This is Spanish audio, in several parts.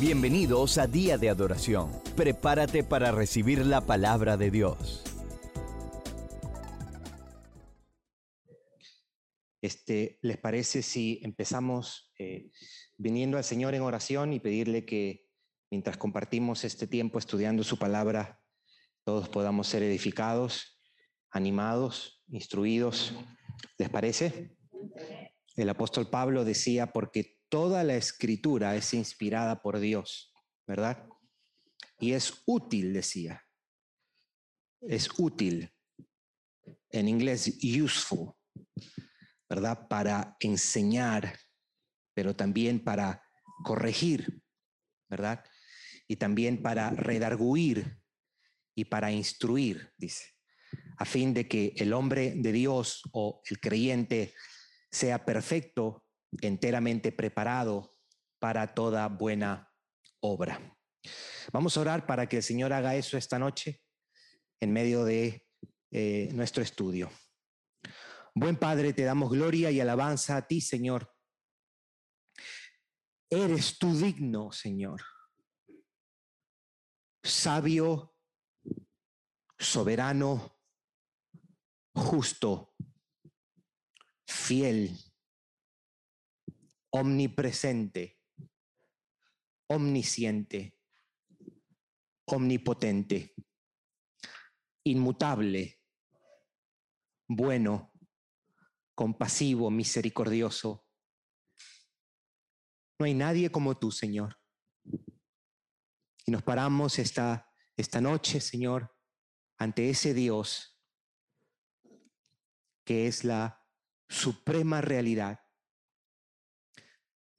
Bienvenidos a Día de Adoración. Prepárate para recibir la palabra de Dios. Este, ¿Les parece si empezamos eh, viniendo al Señor en oración y pedirle que mientras compartimos este tiempo estudiando su palabra, todos podamos ser edificados, animados, instruidos? ¿Les parece? El apóstol Pablo decía, porque toda la escritura es inspirada por Dios, ¿verdad? Y es útil, decía. Es útil. En inglés, useful, ¿verdad? Para enseñar, pero también para corregir, ¿verdad? Y también para redarguir y para instruir, dice, a fin de que el hombre de Dios o el creyente sea perfecto enteramente preparado para toda buena obra. Vamos a orar para que el Señor haga eso esta noche en medio de eh, nuestro estudio. Buen Padre, te damos gloria y alabanza a ti, Señor. Eres tú digno, Señor. Sabio, soberano, justo, fiel omnipresente, omnisciente, omnipotente, inmutable, bueno, compasivo, misericordioso. No hay nadie como tú, Señor. Y nos paramos esta, esta noche, Señor, ante ese Dios que es la suprema realidad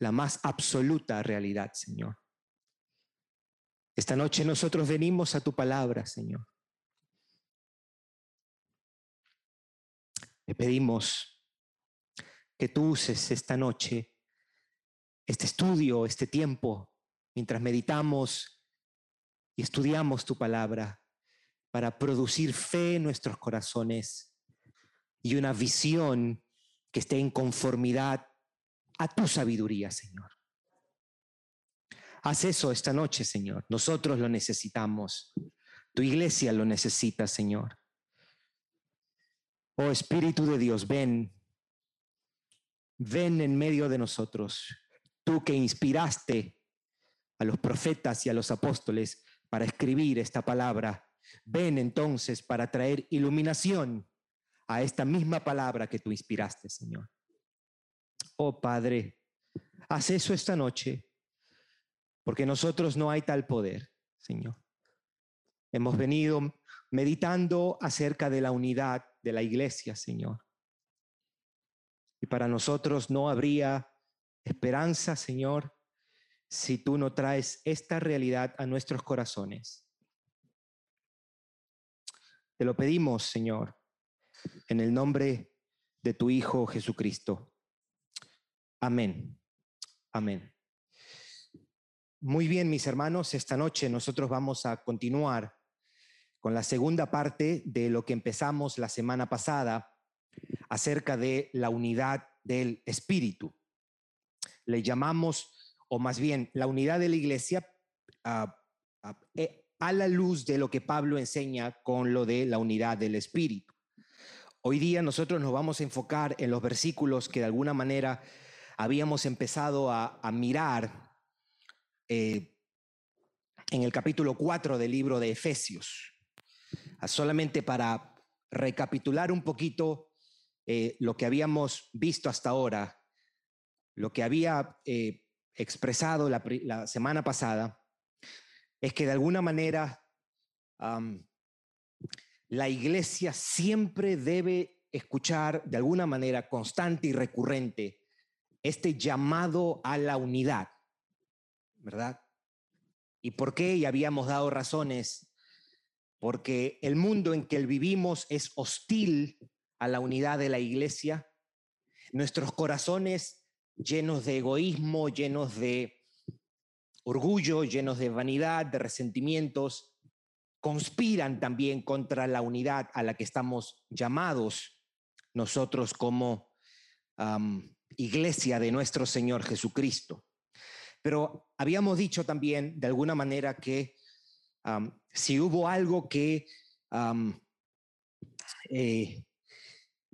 la más absoluta realidad, Señor. Esta noche nosotros venimos a tu palabra, Señor. Te pedimos que tú uses esta noche, este estudio, este tiempo, mientras meditamos y estudiamos tu palabra, para producir fe en nuestros corazones y una visión que esté en conformidad a tu sabiduría, Señor. Haz eso esta noche, Señor. Nosotros lo necesitamos. Tu iglesia lo necesita, Señor. Oh Espíritu de Dios, ven. Ven en medio de nosotros. Tú que inspiraste a los profetas y a los apóstoles para escribir esta palabra. Ven entonces para traer iluminación a esta misma palabra que tú inspiraste, Señor. Oh Padre, haz eso esta noche, porque nosotros no hay tal poder, Señor. Hemos venido meditando acerca de la unidad de la iglesia, Señor. Y para nosotros no habría esperanza, Señor, si tú no traes esta realidad a nuestros corazones. Te lo pedimos, Señor, en el nombre de tu Hijo Jesucristo. Amén. Amén. Muy bien, mis hermanos, esta noche nosotros vamos a continuar con la segunda parte de lo que empezamos la semana pasada acerca de la unidad del Espíritu. Le llamamos, o más bien, la unidad de la iglesia a, eh, a la luz de lo que Pablo enseña con lo de la unidad del Espíritu. Hoy día nosotros nos vamos a enfocar en los versículos que de alguna manera habíamos empezado a, mirar eh, en el capítulo 4 del libro de Efesios. Ah, solamente para recapitular un poquito eh, lo que habíamos visto hasta ahora, lo que había eh, expresado la, semana pasada, es que de alguna manera la iglesia siempre debe escuchar de alguna manera constante y recurrente este llamado a la unidad, ¿verdad? ¿Y por qué? Y habíamos dado razones. Porque el mundo en que vivimos es hostil a la unidad de la iglesia. Nuestros corazones llenos de egoísmo, llenos de orgullo, llenos de vanidad, de resentimientos, conspiran también contra la unidad a la que estamos llamados nosotros como iglesia de nuestro Señor Jesucristo. Pero habíamos dicho también, de alguna manera, que si hubo algo que eh,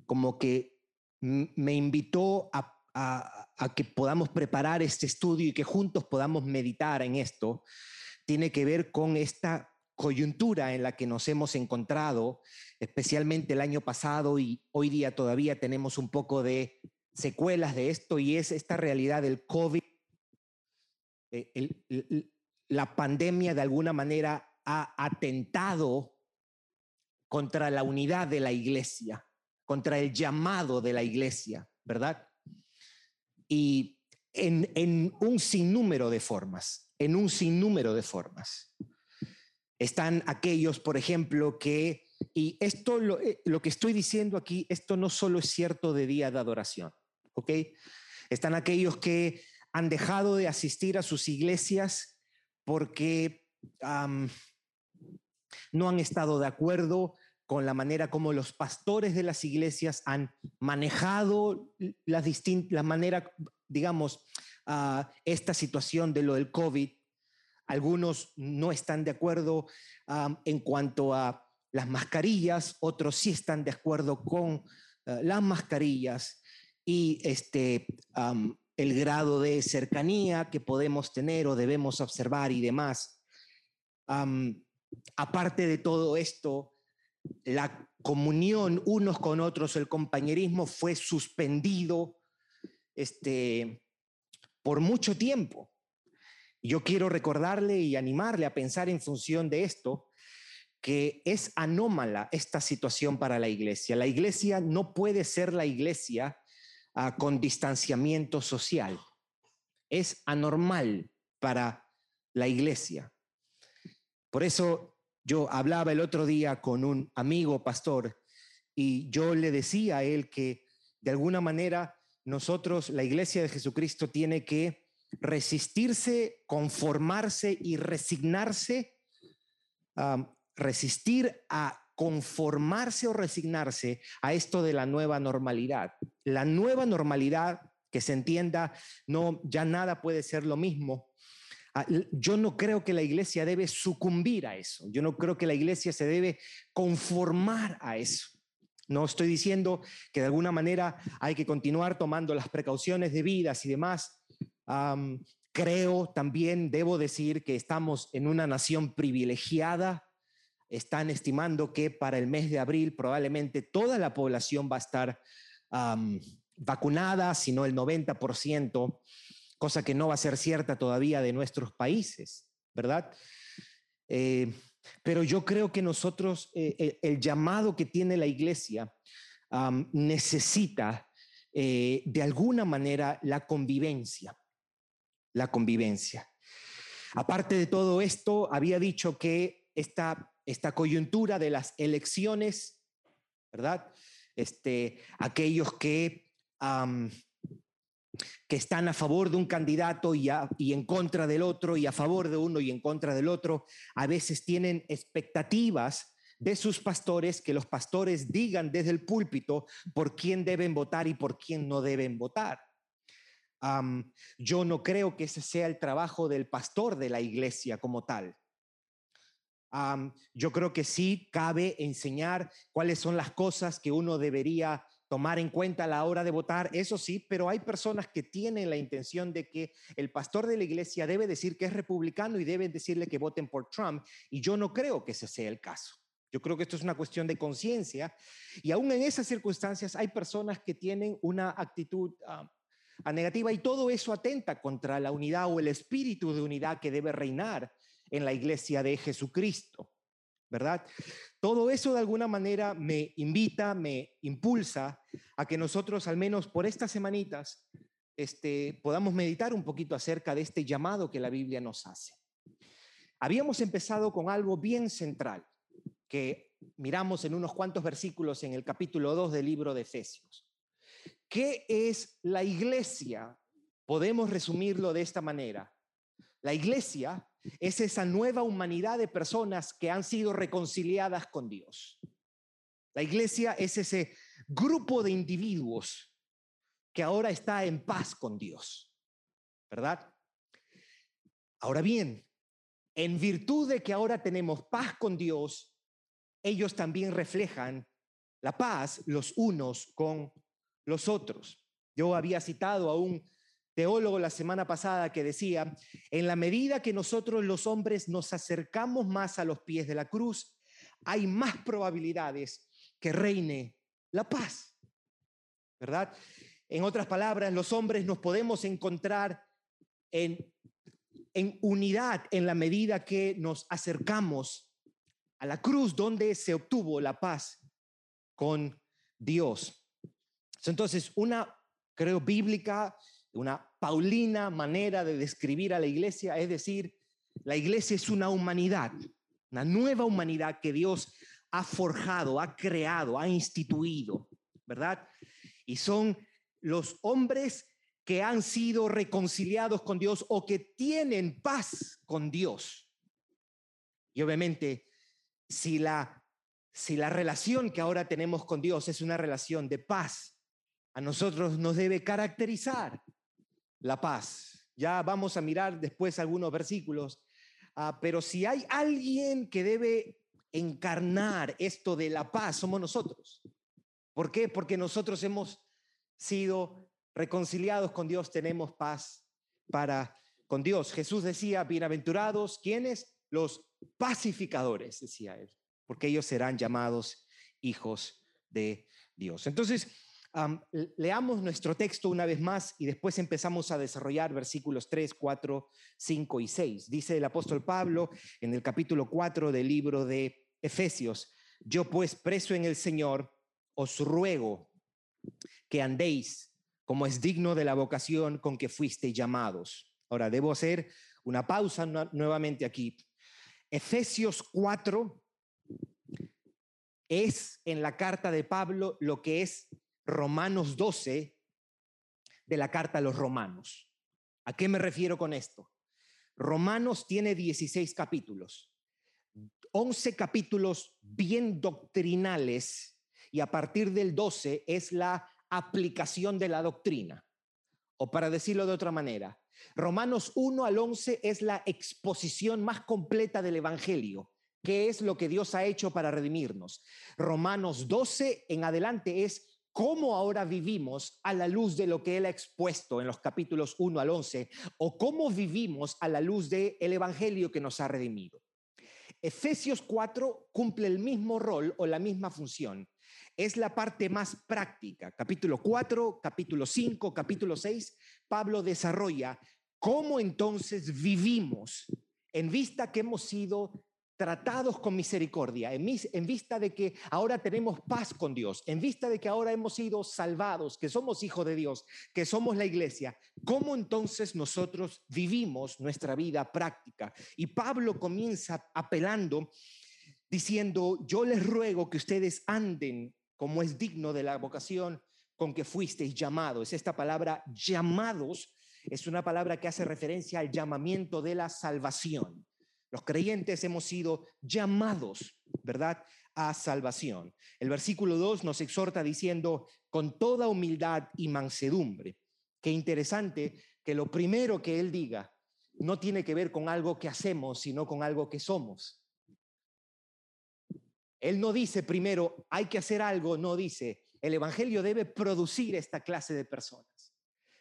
como que me invitó a, a, que podamos preparar este estudio y que juntos podamos meditar en esto, tiene que ver con esta coyuntura en la que nos hemos encontrado, especialmente el año pasado y hoy día todavía tenemos un poco de secuelas de esto y es esta realidad del COVID. Eh, la pandemia de alguna manera ha atentado contra la unidad de la iglesia, contra el llamado de la iglesia, ¿verdad? Y en, en un sinnúmero de formas, en un sinnúmero de formas. Están aquellos, por ejemplo, que, y esto lo, eh, lo, que estoy diciendo aquí, esto no solo es cierto de día de adoración, ¿ok? Están aquellos que han dejado de asistir a sus iglesias porque no han estado de acuerdo con la manera como los pastores de las iglesias han manejado las la manera, digamos, uh, esta situación de lo del COVID. Algunos no están de acuerdo en cuanto a las mascarillas, otros sí están de acuerdo con uh, las mascarillas y este, el grado de cercanía que podemos tener o debemos observar y demás. Aparte de todo esto, la comunión unos con otros, el compañerismo fue suspendido este, por mucho tiempo. Yo quiero recordarle y animarle a pensar en función de esto, que es anómala esta situación para la iglesia. La iglesia no puede ser la iglesia ah, con distanciamiento social. Es anormal para la iglesia. Por eso yo hablaba el otro día con un amigo pastor y yo le decía a él que de alguna manera nosotros, la iglesia de Jesucristo, tiene que resistirse, conformarse y resignarse, resistir a conformarse o resignarse a esto de la nueva normalidad. La nueva normalidad, que se entienda, no, ya nada puede ser lo mismo, Ah, yo no creo que la iglesia debe sucumbir a eso. Yo no creo que la iglesia se debe conformar a eso. No estoy diciendo que de alguna manera hay que continuar tomando las precauciones debidas y demás. creo también, debo decir, que estamos en una nación privilegiada. Están estimando que para el mes de abril probablemente toda la población va a estar vacunada, si no el 90% cosa que no va a ser cierta todavía de nuestros países, ¿verdad? Eh, pero yo creo que nosotros, eh, el, llamado que tiene la iglesia necesita eh, de alguna manera la convivencia, la convivencia. Aparte de todo esto, había dicho que esta, esta coyuntura de las elecciones, ¿verdad? Este, aquellos que que están a favor de un candidato y, y, en contra del otro, y a favor de uno y en contra del otro, a veces tienen expectativas de sus pastores que los pastores digan desde el púlpito por quién deben votar y por quién no deben votar. yo no creo que ese sea el trabajo del pastor de la iglesia como tal. Yo creo que sí cabe enseñar cuáles son las cosas que uno debería tomar en cuenta a la hora de votar, eso sí, pero hay personas que tienen la intención de que el pastor de la iglesia debe decir que es republicano y deben decirle que voten por Trump, y yo no creo que ese sea el caso. Yo creo que esto es una cuestión de conciencia, y aún en esas circunstancias hay personas que tienen una actitud ah, negativa y todo eso atenta contra la unidad o el espíritu de unidad que debe reinar en la iglesia de Jesucristo. ¿verdad? Todo eso de alguna manera me invita, me impulsa a que nosotros, al menos por estas semanitas, este, podamos meditar un poquito acerca de este llamado que la Biblia nos hace. Habíamos empezado con algo bien central, que miramos en unos cuantos versículos en el capítulo 2 del libro de Efesios. ¿Qué es la iglesia? Podemos resumirlo de esta manera. La iglesia es esa nueva humanidad de personas que han sido reconciliadas con Dios. La iglesia es ese grupo de individuos que ahora está en paz con Dios, ¿verdad? Ahora bien, en virtud de que ahora tenemos paz con Dios, ellos también reflejan la paz los unos con los otros. Yo había citado a un teólogo la semana pasada que decía, en la medida que nosotros los hombres nos acercamos más a los pies de la cruz, hay más probabilidades que reine la paz. ¿Verdad? En otras palabras, los hombres nos podemos encontrar en, en unidad en la medida que nos acercamos a la cruz donde se obtuvo la paz con Dios. Entonces, una, creo, bíblica, una paulina manera de describir a la iglesia, es decir, la iglesia es una humanidad, una nueva humanidad que Dios ha forjado, ha creado, ha instituido, ¿verdad? Y son los hombres que han sido reconciliados con Dios o que tienen paz con Dios. Y obviamente, si la, si la relación que ahora tenemos con Dios es una relación de paz, a nosotros nos debe caracterizar la paz. Ya vamos a mirar después algunos versículos, ah, pero si hay alguien que debe encarnar esto de la paz, somos nosotros. ¿Por qué? Porque nosotros hemos sido reconciliados con Dios, tenemos paz para con Dios. Jesús decía, bienaventurados, ¿quiénes? Los pacificadores, decía él, porque ellos serán llamados hijos de Dios. Entonces, leamos nuestro texto una vez más y después empezamos a desarrollar versículos 3, 4, 5 y 6. Dice el apóstol Pablo en el capítulo 4 del libro de Efesios, yo pues preso en el Señor, os ruego que andéis como es digno de la vocación con que fuiste llamados. Ahora, debo hacer una pausa nuevamente aquí. Efesios 4 es en la carta de Pablo lo que es Romanos 12 de la carta a los romanos. ¿A qué me refiero con esto? Romanos tiene 16 capítulos, 11 capítulos bien doctrinales y a partir del 12 es la aplicación de la doctrina. O para decirlo de otra manera, Romanos 1 al 11 es la exposición más completa del Evangelio. ¿Qué es lo que Dios ha hecho para redimirnos? Romanos 12 en adelante es cómo ahora vivimos a la luz de lo que Él ha expuesto en los capítulos 1 al 11 o cómo vivimos a la luz del el Evangelio que nos ha redimido. Efesios 4 cumple el mismo rol o la misma función es la parte más práctica. Capítulo 4, capítulo 5, capítulo 6, Pablo desarrolla cómo entonces vivimos en vista que hemos sido tratados con misericordia, en, vista de que ahora tenemos paz con Dios, en vista de que ahora hemos sido salvados, que somos hijos de Dios, que somos la iglesia, ¿cómo entonces nosotros vivimos nuestra vida práctica? Y Pablo comienza apelando diciendo, yo les ruego que ustedes anden como es digno de la vocación con que fuisteis llamados. Esta palabra llamados es una palabra que hace referencia al llamamiento de la salvación. Los creyentes hemos sido llamados, ¿verdad? A salvación. El versículo 2 nos exhorta diciendo, con toda humildad y mansedumbre. Qué interesante que lo primero que él diga no tiene que ver con algo que hacemos, sino con algo que somos. Él no dice primero, hay que hacer algo, no dice, el Evangelio debe producir esta clase de personas.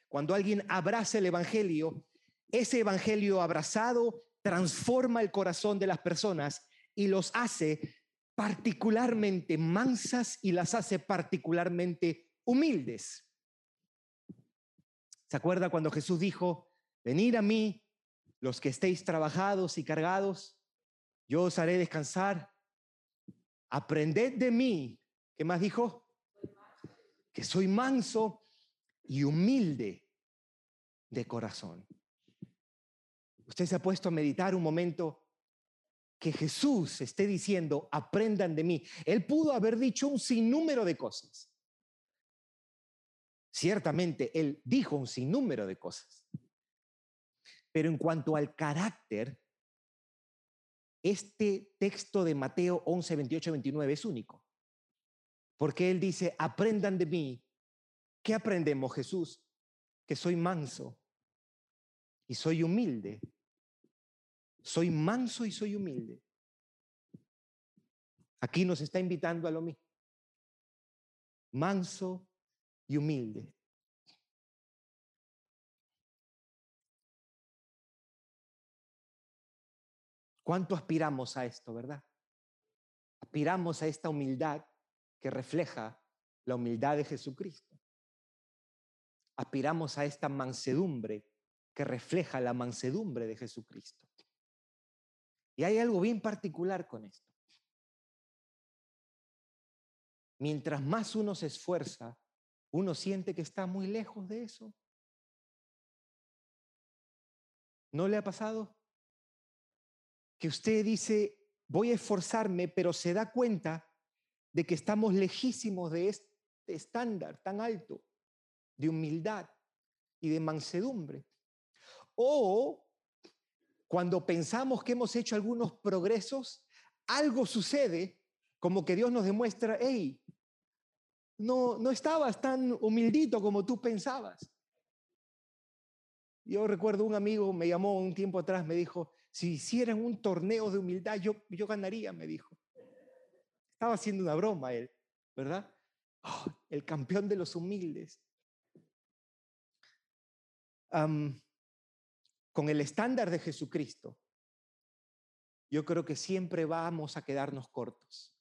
Cuando alguien abraza el Evangelio, ese Evangelio abrazado transforma el corazón de las personas y los hace particularmente mansas y las hace particularmente humildes. ¿Se acuerda cuando Jesús dijo, venid a mí los que estéis trabajados y cargados, yo os haré descansar? aprended de mí, ¿qué más dijo? Que soy manso y humilde de corazón. Usted se ha puesto a meditar un momento que Jesús esté diciendo, aprendan de mí. Él pudo haber dicho un sinnúmero de cosas. Ciertamente, Él dijo un sinnúmero de cosas. Pero en cuanto al carácter, este texto de Mateo 11, 28, 29 es único. Porque Él dice, aprendan de mí. ¿Qué aprendemos, Jesús? Que soy manso y soy humilde soy manso y soy humilde. Aquí nos está invitando a lo mismo. Manso y humilde. ¿Cuánto aspiramos a esto, verdad? Aspiramos a esta humildad que refleja la humildad de Jesucristo. Aspiramos a esta mansedumbre que refleja la mansedumbre de Jesucristo. Y hay algo bien particular con esto. Mientras más uno se esfuerza, uno siente que está muy lejos de eso. ¿No le ha pasado? Que usted dice, voy a esforzarme, pero se da cuenta de que estamos lejísimos de este estándar tan alto de humildad y de mansedumbre. O cuando pensamos que hemos hecho algunos progresos, algo sucede como que Dios nos demuestra, hey, no, no estabas tan humildito como tú pensabas. Yo recuerdo un amigo me llamó un tiempo atrás, me dijo, si hicieran un torneo de humildad, yo, yo ganaría, me dijo. Estaba haciendo una broma él, ¿verdad? Oh, el campeón de los humildes. Con el estándar de Jesucristo, yo creo que siempre vamos a quedarnos cortos.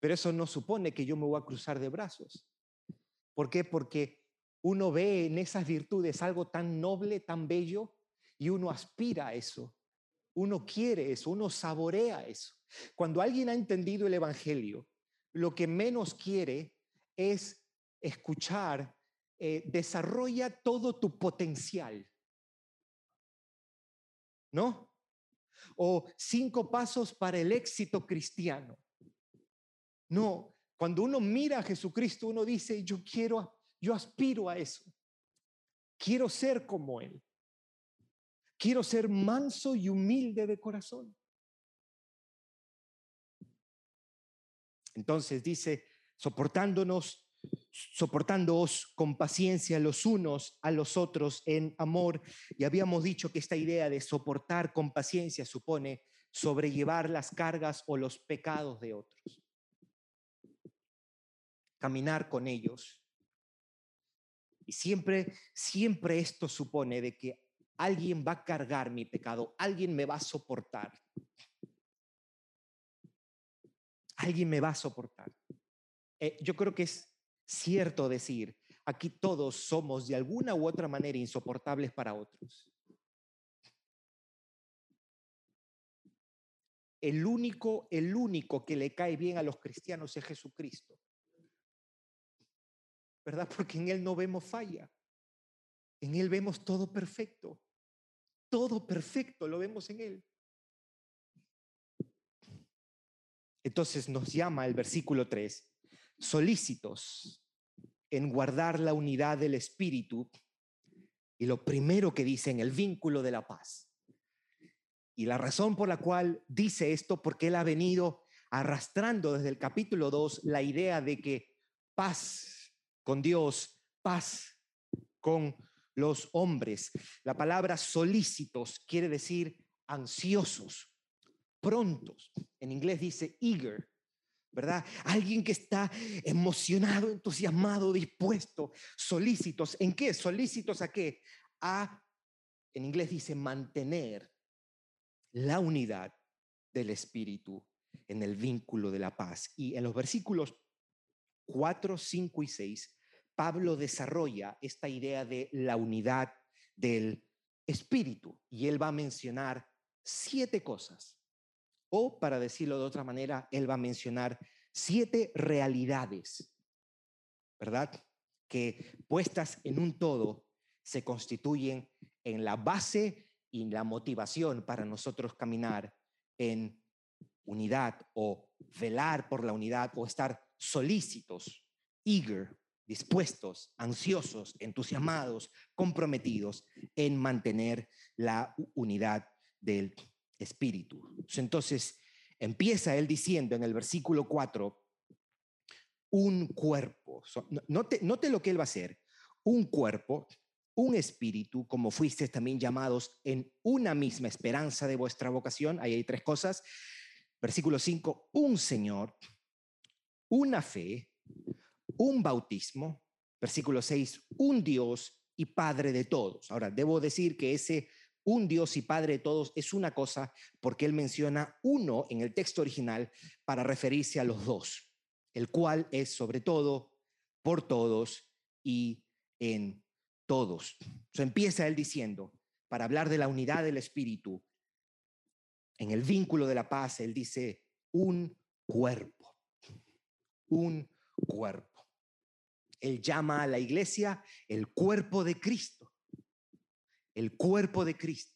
Pero eso no supone que yo me voy a cruzar de brazos. ¿Por qué? Porque uno ve en esas virtudes algo tan noble, tan bello, y uno aspira a eso. Uno quiere eso, uno saborea eso. Cuando alguien ha entendido el Evangelio, lo que menos quiere es escuchar, eh, desarrolla todo tu potencial. ¿No? O cinco pasos para el éxito cristiano. No, cuando uno mira a Jesucristo, uno dice, yo quiero, yo aspiro a eso. Quiero ser como Él. Quiero ser manso y humilde de corazón. Entonces dice, soportándonos, soportándoos con paciencia los unos a los otros en amor. Y habíamos dicho que esta idea de soportar con paciencia supone sobrellevar las cargas o los pecados de otros. Caminar con ellos. Y siempre, siempre esto supone de que alguien va a cargar mi pecado, alguien me va a soportar. Alguien me va a soportar. Eh, yo creo que es cierto decir, aquí todos somos de alguna u otra manera insoportables para otros. El único, el único que le cae bien a los cristianos es Jesucristo. ¿Verdad? Porque en Él no vemos falla. En Él vemos todo perfecto. Todo perfecto lo vemos en Él. Entonces nos llama el versículo 3, solícitos en guardar la unidad del Espíritu. Y lo primero que dice en el vínculo de la paz. Y la razón por la cual dice esto, porque él ha venido arrastrando desde el capítulo 2 la idea de que paz con Dios, paz con los hombres. La palabra solícitos quiere decir ansiosos, prontos. En inglés dice eager, ¿verdad? Alguien que está emocionado, entusiasmado, dispuesto, solícitos. ¿En qué? Solícitos a qué? A, en inglés dice mantener la unidad del espíritu en el vínculo de la paz. Y en los versículos 4, 5 y 6 Pablo desarrolla esta idea de la unidad del espíritu y él va a mencionar siete cosas. O, para decirlo de otra manera, él va a mencionar siete realidades, ¿verdad? Que puestas en un todo se constituyen en la base y la motivación para nosotros caminar en unidad o velar por la unidad o estar solícitos, eager dispuestos, ansiosos, entusiasmados, comprometidos en mantener la unidad del Espíritu. Entonces, empieza él diciendo en el versículo 4, un cuerpo. Note, note lo que él va a hacer. Un cuerpo, un espíritu, como fuisteis también llamados en una misma esperanza de vuestra vocación. Ahí hay tres cosas. Versículo 5, un Señor, una fe, un bautismo. Versículo 6, un Dios y Padre de todos. Ahora, debo decir que ese un Dios y Padre de todos es una cosa porque él menciona uno en el texto original para referirse a los dos, el cual es sobre todo, por todos y en todos. So, empieza él diciendo, para hablar de la unidad del Espíritu, en el vínculo de la paz, él dice, un cuerpo, un cuerpo. Él llama a la iglesia el cuerpo de Cristo el cuerpo de Cristo,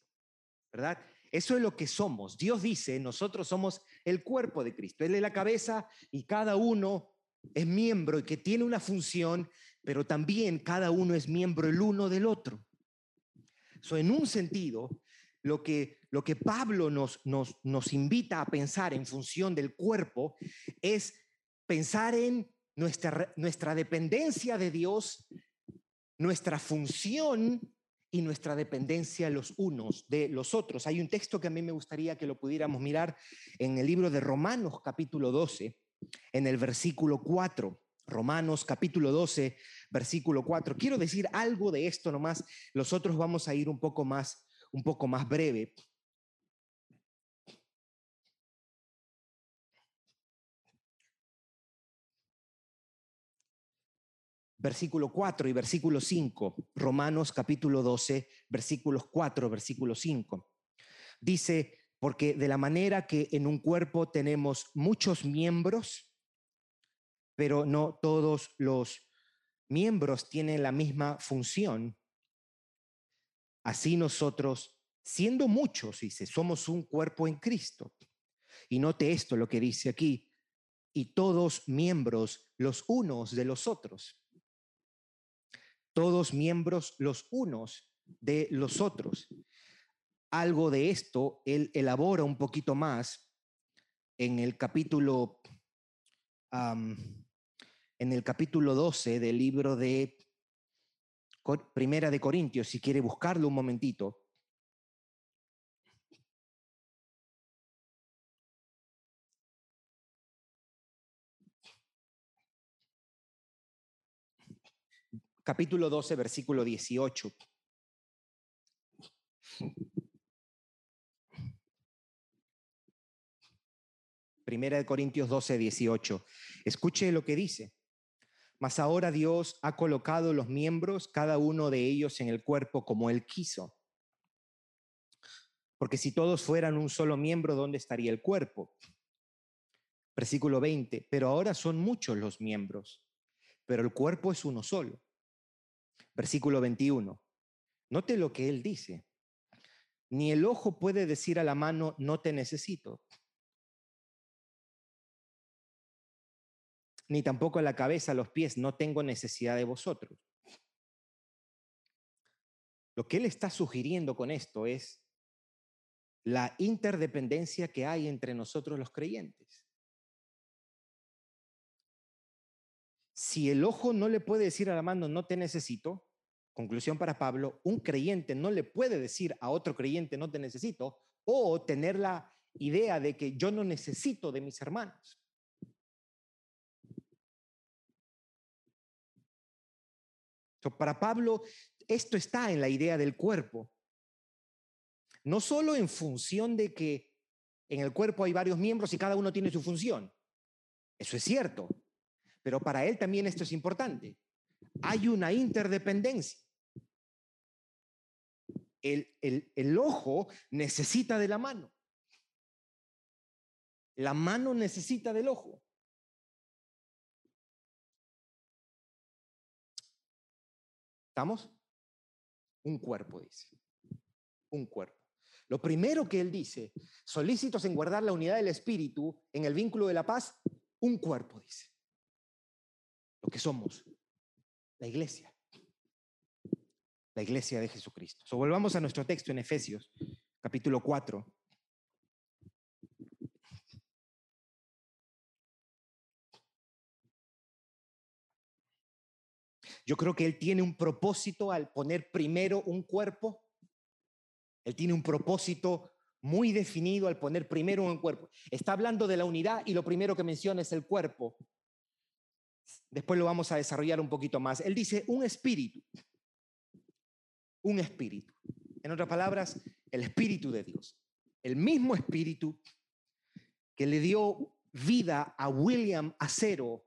¿verdad? Eso es lo que somos. Dios dice, nosotros somos el cuerpo de Cristo. Él es la cabeza y cada uno es miembro y que tiene una función, pero también cada uno es miembro el uno del otro. So, en un sentido, lo que, lo que Pablo nos, nos, nos invita a pensar en función del cuerpo es pensar en nuestra, nuestra dependencia de Dios, nuestra función y nuestra dependencia los unos de los otros. Hay un texto que a mí me gustaría que lo pudiéramos mirar en el libro de Romanos capítulo 12, en el versículo 4. Romanos capítulo 12, versículo 4. Quiero decir algo de esto nomás, los otros vamos a ir un poco más un poco más breve. Versículo 4 y versículo 5, Romanos capítulo 12, versículos 4, versículo 5. Dice, porque de la manera que en un cuerpo tenemos muchos miembros, pero no todos los miembros tienen la misma función, así nosotros, siendo muchos, dice, somos un cuerpo en Cristo. Y note esto, lo que dice aquí, y todos miembros los unos de los otros todos miembros los unos de los otros. Algo de esto él elabora un poquito más en el capítulo en el capítulo 12 del libro de Primera de Corintios, si quiere buscarlo un momentito. Capítulo 12, versículo 18. Primera de Corintios 12, 18. Escuche lo que dice. Mas ahora Dios ha colocado los miembros, cada uno de ellos en el cuerpo como Él quiso. Porque si todos fueran un solo miembro, ¿dónde estaría el cuerpo? Versículo 20. Pero ahora son muchos los miembros, pero el cuerpo es uno solo. Versículo 21. Note lo que él dice. Ni el ojo puede decir a la mano, no te necesito. Ni tampoco la cabeza, a los pies, no tengo necesidad de vosotros. Lo que él está sugiriendo con esto es la interdependencia que hay entre nosotros los creyentes. Si el ojo no le puede decir a la mano, no te necesito, conclusión para Pablo, un creyente no le puede decir a otro creyente, no te necesito, o tener la idea de que yo no necesito de mis hermanos. para Pablo, esto está en la idea del cuerpo. No solo en función de que en el cuerpo hay varios miembros y cada uno tiene su función. Eso es cierto. Pero para él también esto es importante. Hay una interdependencia. El, el, ojo necesita de la mano. La mano necesita del ojo. ¿Estamos? Un cuerpo, dice. Un cuerpo. Lo primero que él dice, solícitos en guardar la unidad del espíritu en el vínculo de la paz, un cuerpo, dice lo que somos, la iglesia, la iglesia de Jesucristo. So, volvamos a nuestro texto en Efesios, capítulo 4. Yo creo que Él tiene un propósito al poner primero un cuerpo. Él tiene un propósito muy definido al poner primero un cuerpo. Está hablando de la unidad y lo primero que menciona es el cuerpo. Después lo vamos a desarrollar un poquito más. Él dice un espíritu. Un espíritu. En otras palabras, el espíritu de Dios. El mismo espíritu que le dio vida a William Acero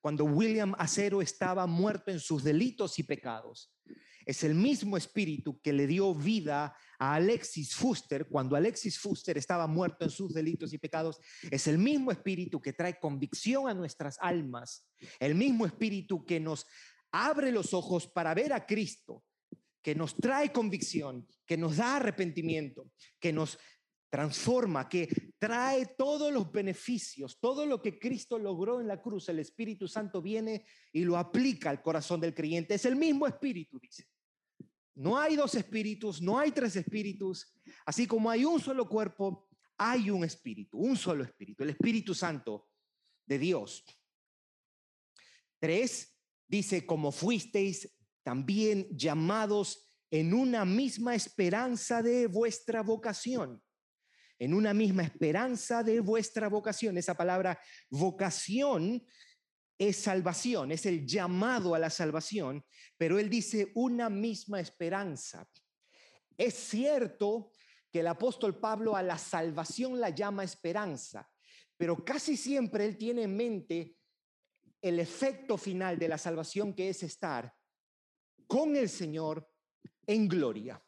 cuando William Acero estaba muerto en sus delitos y pecados. Es el mismo espíritu que le dio vida a Alexis Fuster cuando Alexis Fuster estaba muerto en sus delitos y pecados. Es el mismo espíritu que trae convicción a nuestras almas. El mismo espíritu que nos abre los ojos para ver a Cristo, que nos trae convicción, que nos da arrepentimiento, que nos transforma, que trae todos los beneficios, todo lo que Cristo logró en la cruz, el Espíritu Santo viene y lo aplica al corazón del creyente. Es el mismo Espíritu, dice. No hay dos espíritus, no hay tres espíritus. Así como hay un solo cuerpo, hay un espíritu, un solo espíritu, el Espíritu Santo de Dios. Tres, dice, como fuisteis también llamados en una misma esperanza de vuestra vocación en una misma esperanza de vuestra vocación. Esa palabra vocación es salvación, es el llamado a la salvación, pero él dice una misma esperanza. Es cierto que el apóstol Pablo a la salvación la llama esperanza, pero casi siempre él tiene en mente el efecto final de la salvación que es estar con el Señor en gloria.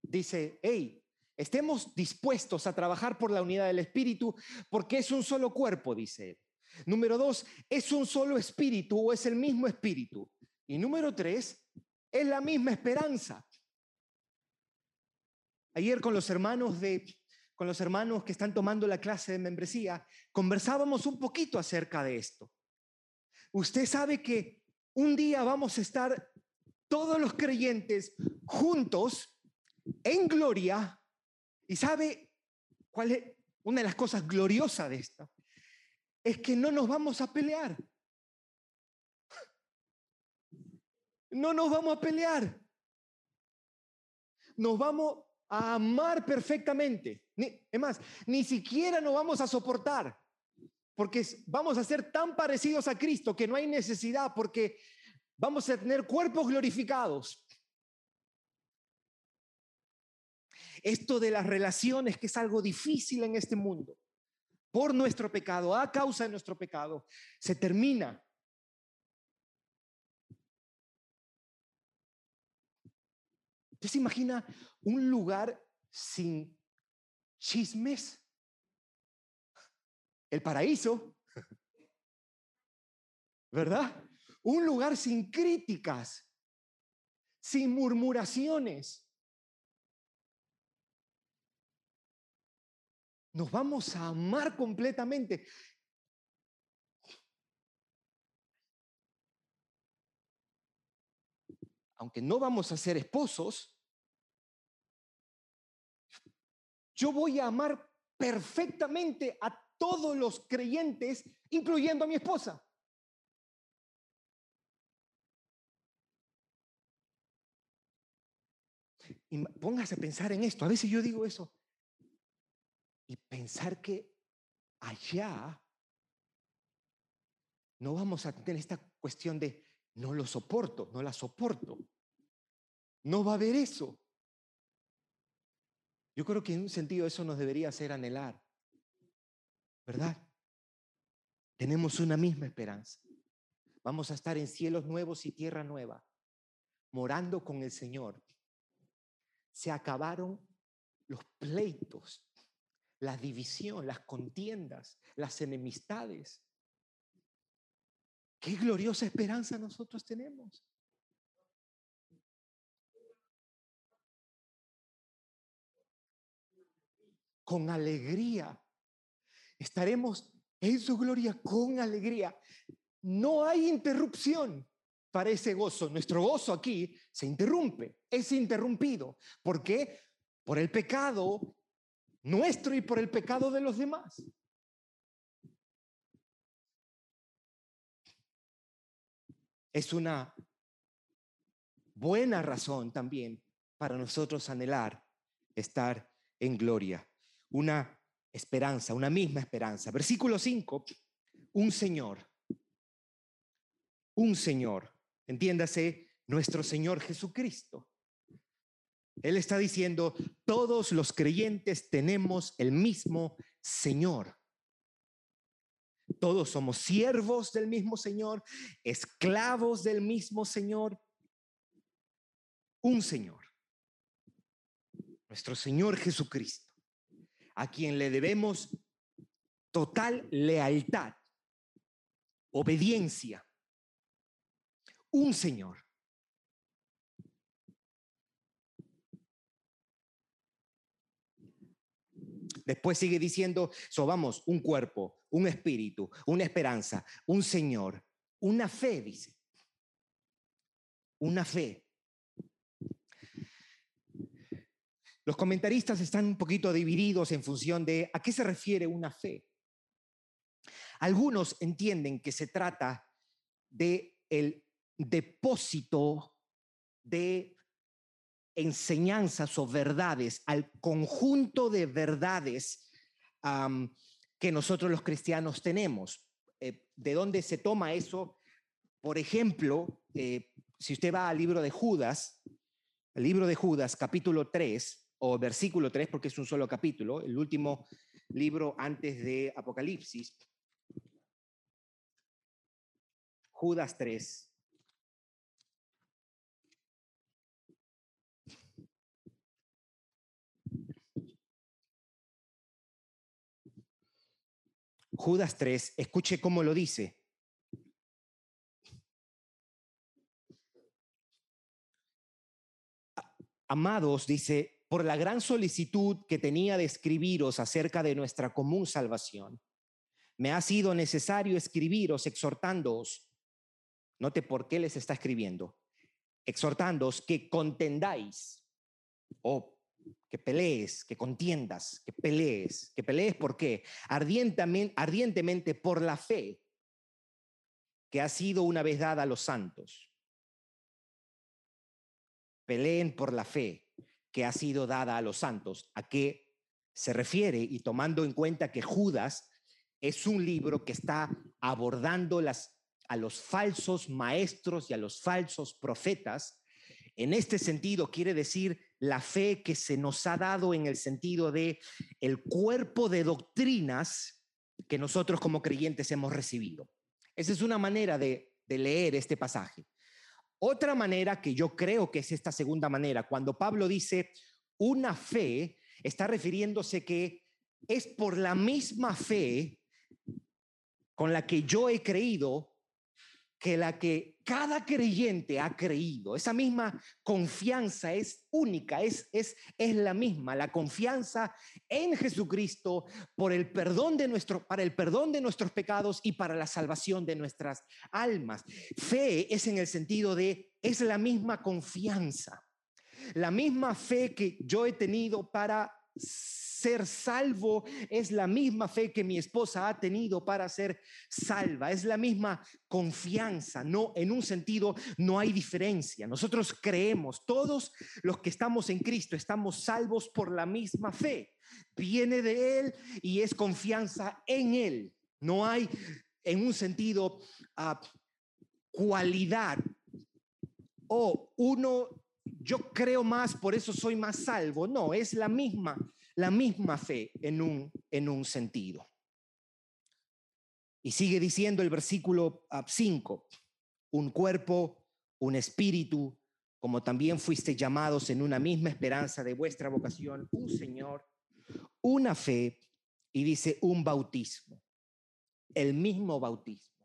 Dice, hey, Estemos dispuestos a trabajar por la unidad del espíritu porque es un solo cuerpo, dice él. Número dos, es un solo espíritu o es el mismo espíritu. Y número tres, es la misma esperanza. Ayer con los hermanos de con los hermanos que están tomando la clase de membresía, conversábamos un poquito acerca de esto. Usted sabe que un día vamos a estar todos los creyentes juntos en gloria ¿Y sabe cuál es una de las cosas gloriosas de esto? Es que no nos vamos a pelear. No nos vamos a pelear. Nos vamos a amar perfectamente. Es más, ni siquiera nos vamos a soportar. Porque vamos a ser tan parecidos a Cristo que no hay necesidad porque vamos a tener cuerpos glorificados. Esto de las relaciones, que es algo difícil en este mundo, por nuestro pecado, a causa de nuestro pecado, se termina. ¿Usted se imagina un lugar sin chismes? El paraíso, ¿verdad? Un lugar sin críticas, sin murmuraciones, Nos vamos a amar completamente. Aunque no vamos a ser esposos, yo voy a amar perfectamente a todos los creyentes, incluyendo a mi esposa. Y póngase a pensar en esto. A veces yo digo eso y pensar que allá no vamos a tener esta cuestión de no lo soporto, no la soporto. No va a haber eso. Yo creo que en un sentido eso nos debería hacer anhelar, ¿verdad? Tenemos una misma esperanza. Vamos a estar en cielos nuevos y tierra nueva, morando con el Señor. Se acabaron los pleitos, la división, las contiendas, las enemistades. Qué gloriosa esperanza nosotros tenemos. Con alegría. Estaremos en su gloria con alegría. No hay interrupción para ese gozo. Nuestro gozo aquí se interrumpe, es interrumpido. ¿Por qué? Por el pecado nuestro y por el pecado de los demás. es una buena razón también para nosotros anhelar estar en gloria. Una esperanza, una misma esperanza. Versículo 5, un Señor, un Señor, entiéndase, nuestro Señor Jesucristo. Él está diciendo, todos los creyentes tenemos el mismo Señor. Todos somos siervos del mismo Señor, esclavos del mismo Señor. Un Señor, nuestro Señor Jesucristo, a quien le debemos total lealtad, obediencia. Un Señor. Después sigue diciendo, sobamos un cuerpo, un espíritu, una esperanza, un Señor, una fe, dice. Una fe. Los comentaristas están un poquito divididos en función de a qué se refiere una fe. Algunos entienden que se trata de el depósito de enseñanzas o verdades, al conjunto de verdades que nosotros los cristianos tenemos. Eh, ¿De dónde se toma eso? Por ejemplo, eh, si usted va al libro de Judas, el libro de Judas, capítulo 3, o versículo 3, porque es un solo capítulo, el último libro antes de Apocalipsis, Judas 3, Judas 3, escuche cómo lo dice. Amados, dice, por la gran solicitud que tenía de escribiros acerca de nuestra común salvación, me ha sido necesario escribiros exhortándoos, note por qué les está escribiendo, exhortándoos que contendáis o que pelees, que contiendas, que pelees, que pelees por qué? Ardientemente, ardientemente por la fe que ha sido una vez dada a los santos. Peleen por la fe que ha sido dada a los santos. ¿A qué se refiere? Y tomando en cuenta que Judas es un libro que está abordando las, a los falsos maestros y a los falsos profetas, en este sentido quiere decir la fe que se nos ha dado en el sentido de el cuerpo de doctrinas que nosotros como creyentes hemos recibido. Esa es una manera de, de leer este pasaje. Otra manera que yo creo que es esta segunda manera, cuando Pablo dice una fe, está refiriéndose que es por la misma fe con la que yo he creído que la que cada creyente ha creído, esa misma confianza es única, es, es, es la misma, la confianza en Jesucristo por el perdón de nuestro, para el perdón de nuestros pecados y para la salvación de nuestras almas. Fe es en el sentido de, es la misma confianza, la misma fe que yo he tenido para ser salvo es la misma fe que mi esposa ha tenido para ser salva, es la misma confianza, no en un sentido no hay diferencia. Nosotros creemos, todos los que estamos en Cristo estamos salvos por la misma fe. Viene de él y es confianza en él. No hay en un sentido uh, cualidad o uno yo creo más, por eso soy más salvo. No, es la misma la misma fe en un, en un sentido. Y sigue diciendo el versículo 5, ah, un cuerpo, un espíritu, como también fuiste llamados en una misma esperanza de vuestra vocación, un Señor, una fe y dice un bautismo, el mismo bautismo.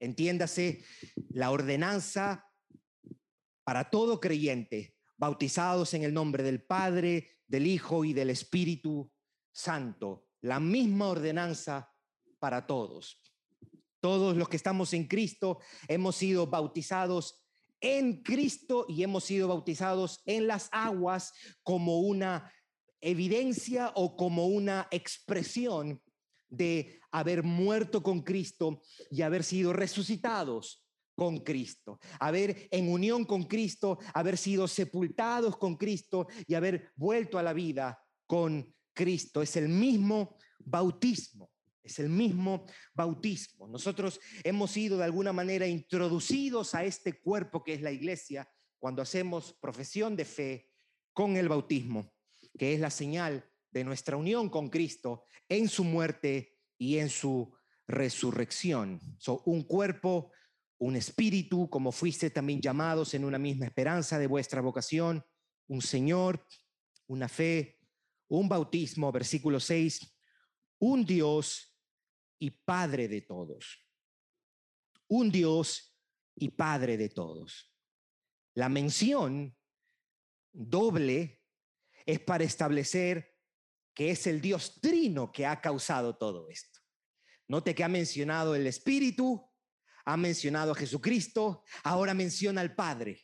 Entiéndase la ordenanza para todo creyente, bautizados en el nombre del Padre, del Hijo y del Espíritu Santo. La misma ordenanza para todos. Todos los que estamos en Cristo hemos sido bautizados en Cristo y hemos sido bautizados en las aguas como una evidencia o como una expresión de haber muerto con Cristo y haber sido resucitados con Cristo, haber en unión con Cristo, haber sido sepultados con Cristo y haber vuelto a la vida con Cristo. Es el mismo bautismo. Es el mismo bautismo. Nosotros hemos sido de alguna manera introducidos a este cuerpo que es la iglesia cuando hacemos profesión de fe con el bautismo, que es la señal de nuestra unión con Cristo en su muerte y en su resurrección. So, un cuerpo, un espíritu, como fuiste también llamados en una misma esperanza de vuestra vocación, un Señor, una fe, un bautismo, versículo 6, un Dios y Padre de todos. Un Dios y Padre de todos. La mención doble es para establecer que es el Dios trino que ha causado todo esto. Note que ha mencionado el Espíritu, ha mencionado a Jesucristo, ahora menciona al Padre,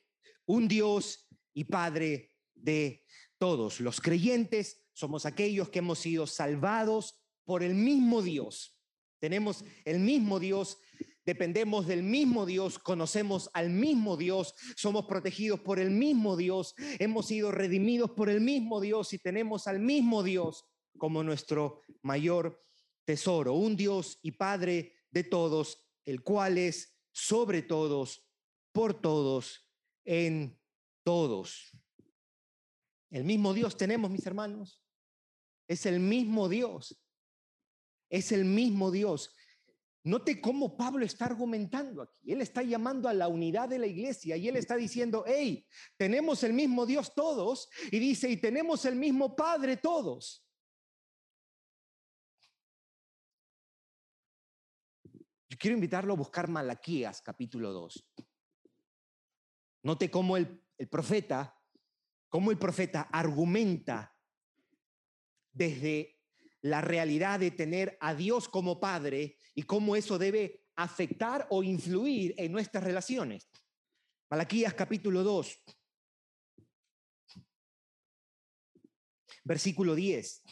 un Dios y Padre de todos. Los creyentes somos aquellos que hemos sido salvados por el mismo Dios tenemos el mismo Dios, dependemos del mismo Dios, conocemos al mismo Dios, somos protegidos por el mismo Dios, hemos sido redimidos por el mismo Dios y tenemos al mismo Dios como nuestro mayor tesoro, un Dios y Padre de todos, el cual es sobre todos, por todos, en todos. El mismo Dios tenemos, mis hermanos. Es el mismo Dios. Es el mismo Dios. Note cómo Pablo está argumentando aquí. Él está llamando a la unidad de la iglesia y él está diciendo, hey, tenemos el mismo Dios todos. Y dice, y tenemos el mismo Padre todos. Quiero invitarlo a buscar Malaquías capítulo 2. Note cómo el, profeta, cómo el profeta argumenta desde la realidad de tener a Dios como Padre y cómo eso debe afectar o influir en nuestras relaciones. Malaquías capítulo 2, versículo 10.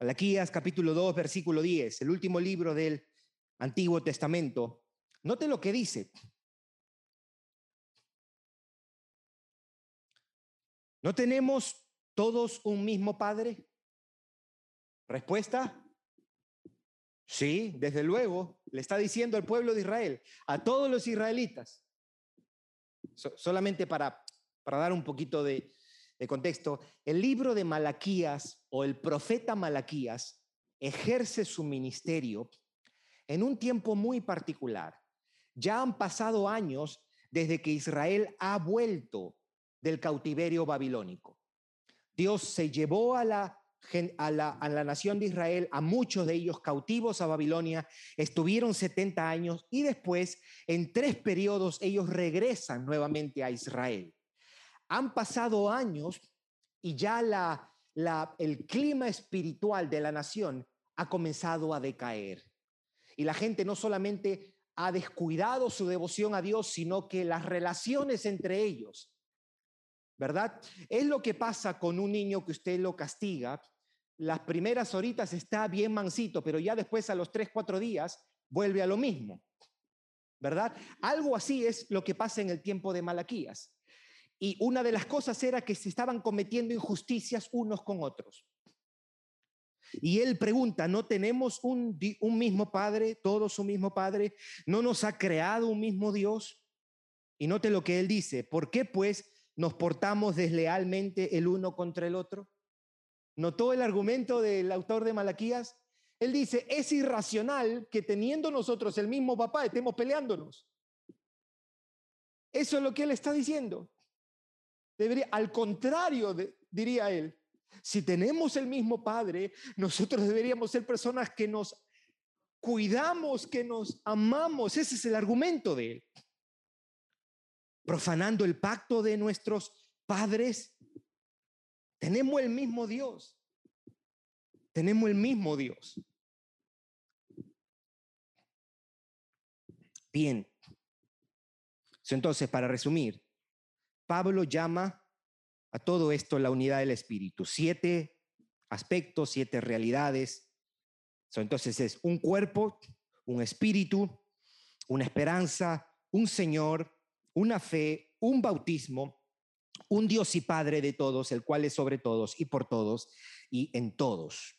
Malaquías capítulo 2, versículo 10, el último libro del Antiguo Testamento. Note lo que dice. ¿No tenemos todos un mismo Padre? Respuesta, sí, desde luego, le está diciendo al pueblo de Israel, a todos los israelitas, solamente para, para dar un poquito de, de contexto, el libro de Malaquías o el profeta Malaquías ejerce su ministerio en un tiempo muy particular. Ya han pasado años desde que Israel ha vuelto del cautiverio babilónico. Dios se llevó a la a la, nación de Israel, a muchos de ellos cautivos a Babilonia, estuvieron 70 años y después, en tres periodos, ellos regresan nuevamente a Israel. Han pasado años y ya la, la, el clima espiritual de la nación ha comenzado a decaer. Y la gente no solamente ha descuidado su devoción a Dios, sino que las relaciones entre ellos ¿verdad? Es lo que pasa con un niño que usted lo castiga las primeras horitas está bien mansito, pero ya después a los tres, cuatro días vuelve a lo mismo. ¿Verdad? Algo así es lo que pasa en el tiempo de Malaquías. Y una de las cosas era que se estaban cometiendo injusticias unos con otros. Y él pregunta, ¿no tenemos un, un mismo Padre, todos un mismo Padre? ¿No nos ha creado un mismo Dios? Y note lo que él dice, ¿por qué pues nos portamos deslealmente el uno contra el otro? ¿Notó el argumento del autor de Malaquías? Él dice, es irracional que teniendo nosotros el mismo papá estemos peleándonos. Eso es lo que él está diciendo. Debería, al contrario, diría él, si tenemos el mismo padre, nosotros deberíamos ser personas que nos cuidamos, que nos amamos. Ese es el argumento de él. Profanando el pacto de nuestros padres, tenemos el mismo Dios. Tenemos el mismo Dios. Bien. Entonces, para resumir, Pablo llama a todo esto la unidad del Espíritu. Siete aspectos, siete realidades. Entonces es un cuerpo, un espíritu, una esperanza, un Señor, una fe, un bautismo, un Dios y Padre de todos, el cual es sobre todos y por todos y en todos.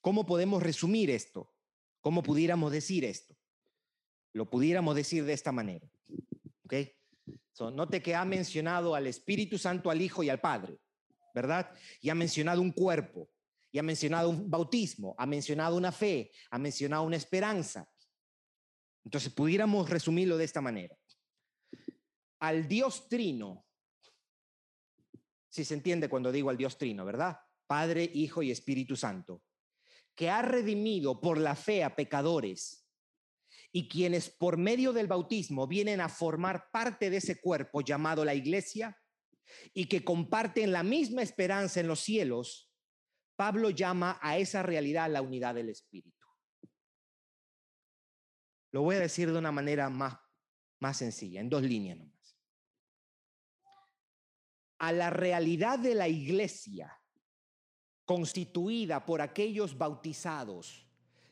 ¿Cómo podemos resumir esto? ¿Cómo pudiéramos decir esto? Lo pudiéramos decir de esta manera. ¿Ok? note que ha mencionado al Espíritu Santo, al Hijo y al Padre, ¿verdad? Y ha mencionado un cuerpo, y ha mencionado un bautismo, ha mencionado una fe, ha mencionado una esperanza. Entonces, pudiéramos resumirlo de esta manera. Al Dios trino, si se entiende cuando digo al Dios trino, ¿verdad? Padre, Hijo y Espíritu Santo, que ha redimido por la fe a pecadores y quienes por medio del bautismo vienen a formar parte de ese cuerpo llamado la iglesia y que comparten la misma esperanza en los cielos, Pablo llama a esa realidad la unidad del Espíritu. Lo voy a decir de una manera más, más sencilla, en dos líneas nomás. A la realidad de la iglesia constituida por aquellos bautizados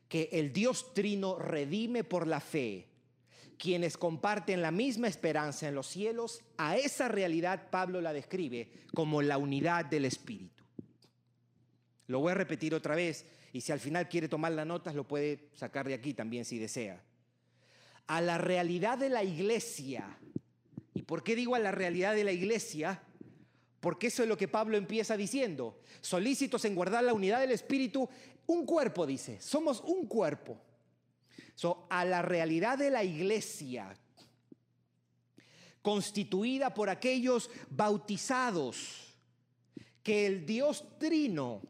que el Dios Trino redime por la fe, quienes comparten la misma esperanza en los cielos, a esa realidad Pablo la describe como la unidad del Espíritu. Lo voy a repetir otra vez y si al final quiere tomar las notas lo puede sacar de aquí también si desea. A la realidad de la iglesia. ¿Y por qué digo a la realidad de la iglesia? Porque eso es lo que Pablo empieza diciendo. Solícitos en guardar la unidad del Espíritu un cuerpo, dice, somos un cuerpo. So, a la realidad de la iglesia, constituida por aquellos bautizados, que el Dios Trino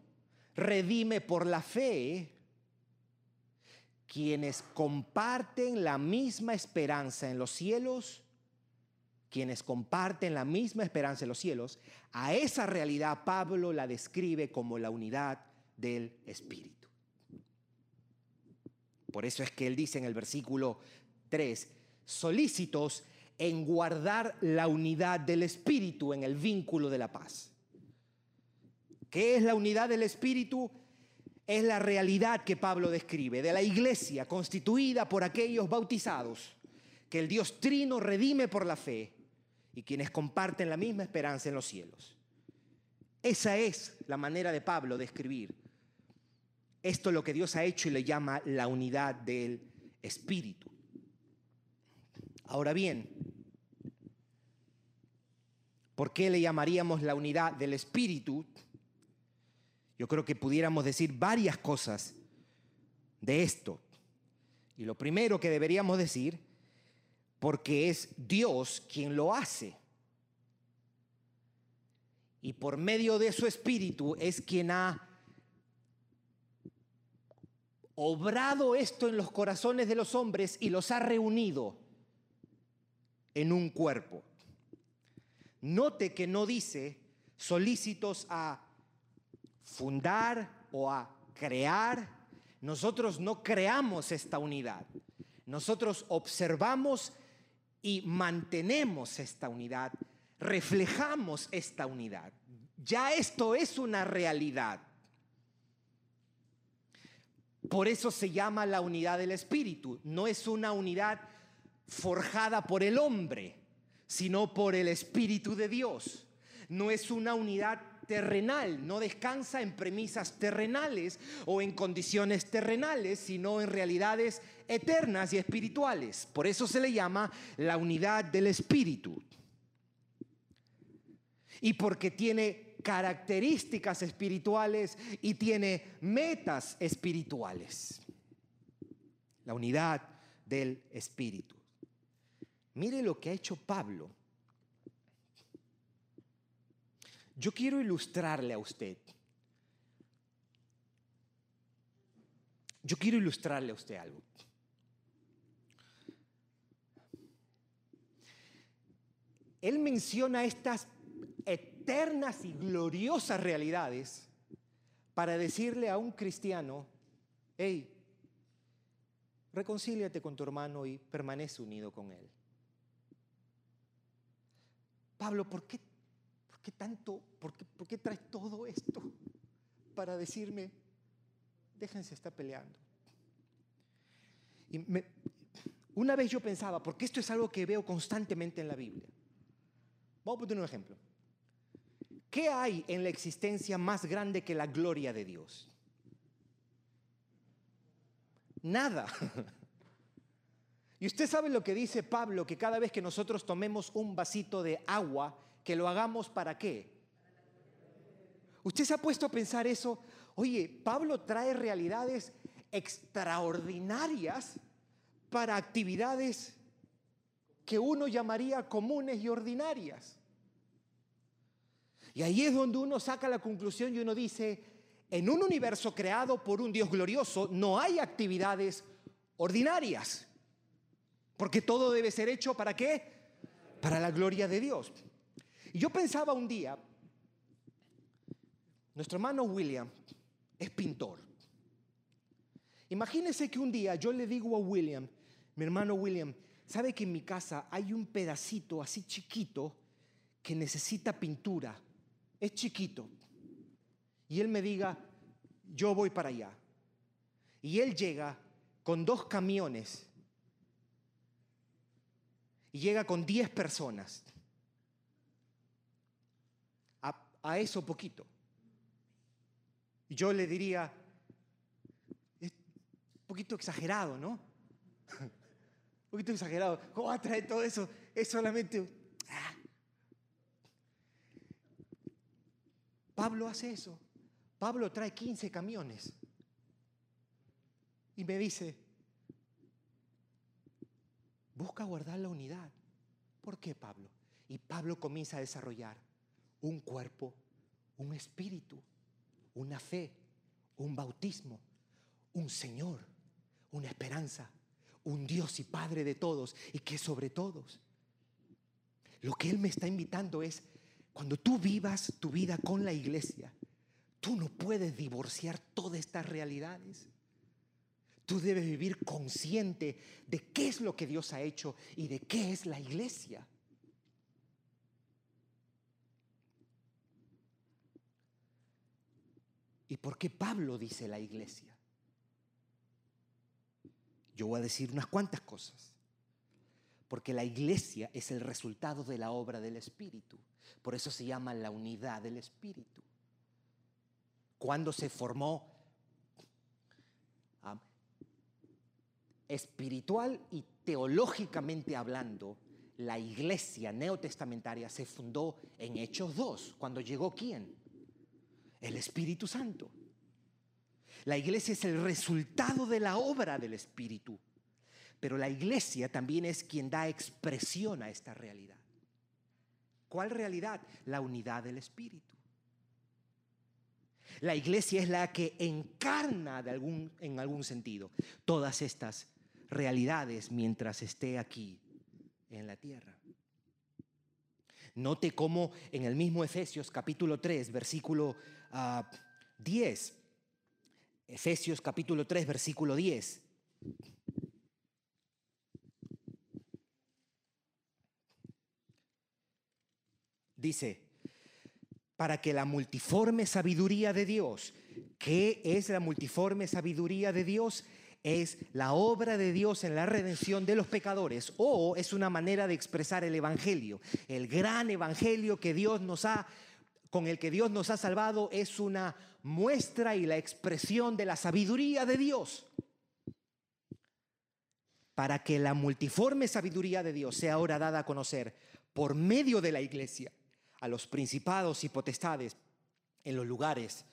redime por la fe, quienes comparten la misma esperanza en los cielos, quienes comparten la misma esperanza en los cielos, a esa realidad Pablo la describe como la unidad del Espíritu. Por eso es que él dice en el versículo 3, solícitos en guardar la unidad del Espíritu en el vínculo de la paz. ¿Qué es la unidad del Espíritu? Es la realidad que Pablo describe de la iglesia constituida por aquellos bautizados que el Dios Trino redime por la fe y quienes comparten la misma esperanza en los cielos. Esa es la manera de Pablo de escribir esto es lo que Dios ha hecho y le llama la unidad del Espíritu. Ahora bien, ¿por qué le llamaríamos la unidad del Espíritu? Yo creo que pudiéramos decir varias cosas de esto. Y lo primero que deberíamos decir, porque es Dios quien lo hace. Y por medio de su Espíritu es quien ha obrado esto en los corazones de los hombres y los ha reunido en un cuerpo. Note que no dice solícitos a fundar o a crear. Nosotros no creamos esta unidad. Nosotros observamos y mantenemos esta unidad, reflejamos esta unidad. Ya esto es una realidad. Por eso se llama la unidad del Espíritu. No es una unidad forjada por el hombre, sino por el Espíritu de Dios. No es una unidad terrenal, no descansa en premisas terrenales o en condiciones terrenales, sino en realidades eternas y espirituales. Por eso se le llama la unidad del Espíritu. Y porque tiene características espirituales y tiene metas espirituales. La unidad del Espíritu. Mire lo que ha hecho Pablo. Yo quiero ilustrarle a usted. Yo quiero ilustrarle a usted algo. Él menciona estas eternas y gloriosas realidades para decirle a un cristiano, hey, reconcíliate con tu hermano y permanece unido con él. Pablo, ¿por qué, por qué tanto, por qué, por qué traes todo esto para decirme, déjense estar peleando? Y Una vez yo pensaba, porque esto es algo que veo constantemente en la Biblia. Vamos a poner un ejemplo. ¿Qué hay en la existencia más grande que la gloria de Dios? Nada. Y usted sabe lo que dice Pablo, que cada vez que nosotros tomemos un vasito de agua, que lo hagamos para qué? ¿Usted se ha puesto a pensar eso? Oye, Pablo trae realidades extraordinarias para actividades que uno llamaría comunes y ordinarias. Y ahí es donde uno saca la conclusión y uno dice, en un universo creado por un Dios glorioso no hay actividades ordinarias, porque todo debe ser hecho para qué? Para la gloria de Dios. Y yo pensaba un día, nuestro hermano William es pintor. Imagínese que un día yo le digo a William, mi hermano William, ¿sabe que en mi casa hay un pedacito así chiquito que necesita pintura? Es chiquito. Y él me diga, yo voy para allá. Y él llega con dos camiones. Y llega con diez personas. A, eso poquito. Y yo le diría, es un poquito exagerado, ¿no? un poquito exagerado. ¿Cómo va a traer todo eso? Es solamente... Ah. Pablo hace eso. Pablo trae 15 camiones. Y me dice, busca guardar la unidad. ¿Por qué Pablo? Y Pablo comienza a desarrollar un cuerpo, un espíritu, una fe, un bautismo, un Señor, una esperanza, un Dios y Padre de todos y que sobre todos. Lo que Él me está invitando es, cuando tú vivas tu vida con la iglesia, tú no puedes divorciar todas estas realidades. Tú debes vivir consciente de qué es lo que Dios ha hecho y de qué es la iglesia. ¿Y por qué Pablo dice la iglesia? Yo voy a decir unas cuantas cosas. Porque la iglesia es el resultado de la obra del Espíritu. Por eso se llama la unidad del Espíritu. Cuando se formó um, espiritual y teológicamente hablando, la iglesia neotestamentaria se fundó en Hechos 2. Cuando llegó quién? El Espíritu Santo. La iglesia es el resultado de la obra del Espíritu, pero la iglesia también es quien da expresión a esta realidad. ¿Cuál realidad? La unidad del Espíritu. La iglesia es la que encarna en algún sentido todas estas realidades mientras esté aquí en la tierra. Note cómo en el mismo Efesios capítulo 3, versículo 10. Efesios capítulo 3, versículo 10. Dice, para que la multiforme sabiduría de Dios, ¿qué es la multiforme sabiduría de Dios? Es la obra de Dios en la redención de los pecadores o es una manera de expresar el Evangelio, el gran Evangelio que Dios nos ha con el que Dios nos ha salvado es una muestra y la expresión de la sabiduría de Dios. Para que la multiforme sabiduría de Dios sea ahora dada a conocer por medio de la iglesia a los principados y potestades en los lugares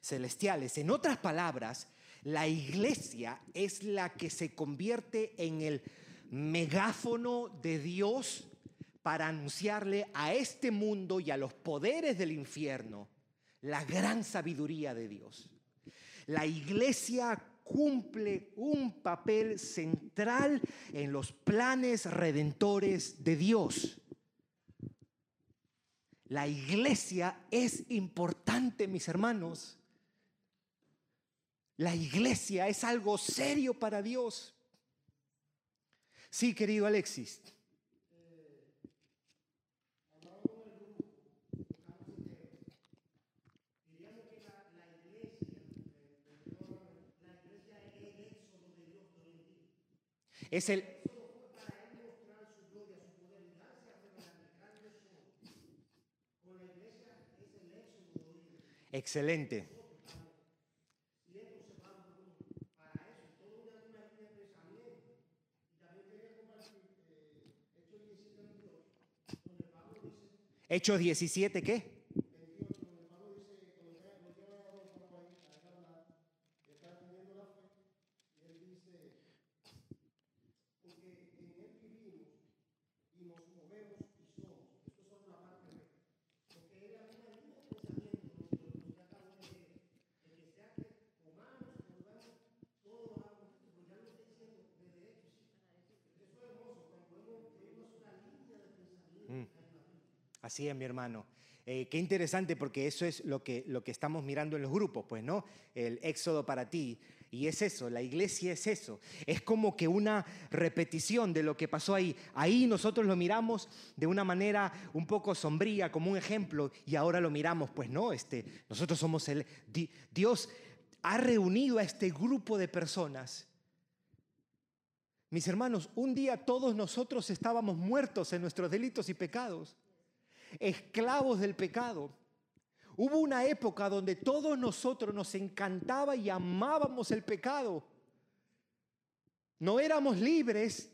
celestiales. En otras palabras, la iglesia es la que se convierte en el megáfono de Dios para anunciarle a este mundo y a los poderes del infierno la gran sabiduría de Dios. La iglesia cumple un papel central en los planes redentores de Dios. La iglesia es importante, mis hermanos. La iglesia es algo serio para Dios. Sí, querido Alexis. Es el, Excelente. Hechos 17, ¿qué? Así es, mi hermano. Eh, qué interesante porque eso es lo que, lo que estamos mirando en los grupos, pues, ¿no? El éxodo para ti. Y es eso, la iglesia es eso. Es como que una repetición de lo que pasó ahí. Ahí nosotros lo miramos de una manera un poco sombría, como un ejemplo, y ahora lo miramos, pues no, este, nosotros somos el... Dios ha reunido a este grupo de personas. Mis hermanos, un día todos nosotros estábamos muertos en nuestros delitos y pecados esclavos del pecado. Hubo una época donde todos nosotros nos encantaba y amábamos el pecado. No éramos libres,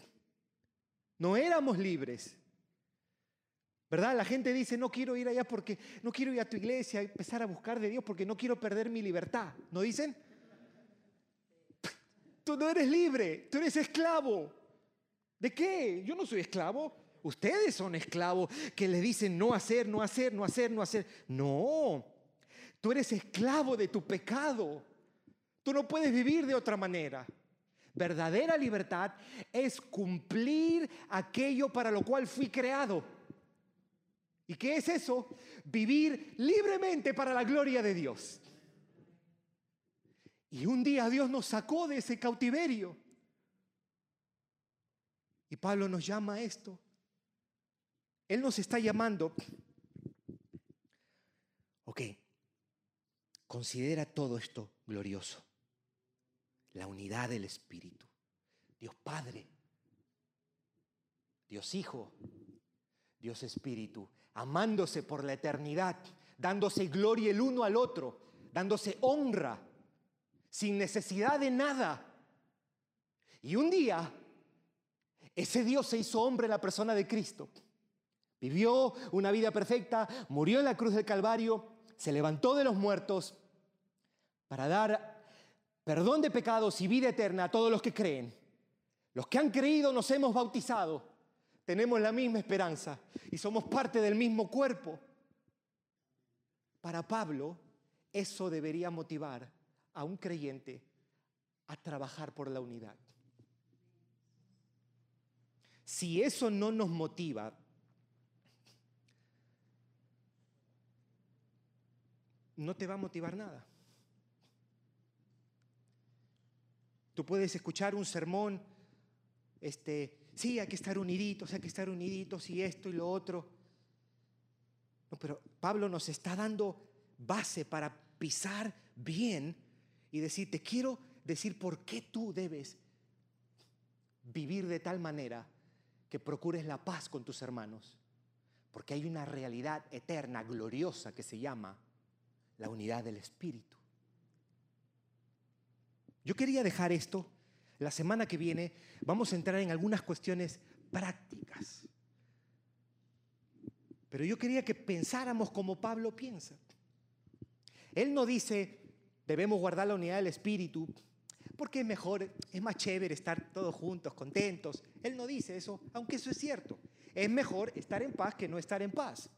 no éramos libres. ¿Verdad? La gente dice, no quiero ir allá porque no quiero ir a tu iglesia, empezar a buscar de Dios porque no quiero perder mi libertad. ¿No dicen? Tú no eres libre, tú eres esclavo. ¿De qué? Yo no soy esclavo. Ustedes son esclavos que le dicen no hacer, no hacer, no hacer, no hacer. No, tú eres esclavo de tu pecado. Tú no puedes vivir de otra manera. Verdadera libertad es cumplir aquello para lo cual fui creado. ¿Y qué es eso? Vivir libremente para la gloria de Dios. Y un día Dios nos sacó de ese cautiverio. Y Pablo nos llama a esto. Él nos está llamando. Ok, considera todo esto glorioso. La unidad del Espíritu. Dios Padre, Dios Hijo, Dios Espíritu, amándose por la eternidad, dándose gloria el uno al otro, dándose honra, sin necesidad de nada. Y un día, ese Dios se hizo hombre en la persona de Cristo Vivió una vida perfecta, murió en la cruz del Calvario, se levantó de los muertos para dar perdón de pecados y vida eterna a todos los que creen. Los que han creído nos hemos bautizado, tenemos la misma esperanza y somos parte del mismo cuerpo. Para Pablo, eso debería motivar a un creyente a trabajar por la unidad. Si eso no nos motiva, no te va a motivar nada. Tú puedes escuchar un sermón, este, sí, hay que estar uniditos, hay que estar uniditos y esto y lo otro. No, pero Pablo nos está dando base para pisar bien y decir, te quiero decir por qué tú debes vivir de tal manera que procures la paz con tus hermanos. Porque hay una realidad eterna, gloriosa, que se llama la unidad del Espíritu. Yo quería dejar esto. La semana que viene vamos a entrar en algunas cuestiones prácticas. Pero yo quería que pensáramos como Pablo piensa. Él no dice, debemos guardar la unidad del Espíritu, porque es mejor, es más chévere estar todos juntos, contentos. Él no dice eso, aunque eso es cierto. Es mejor estar en paz que no estar en paz.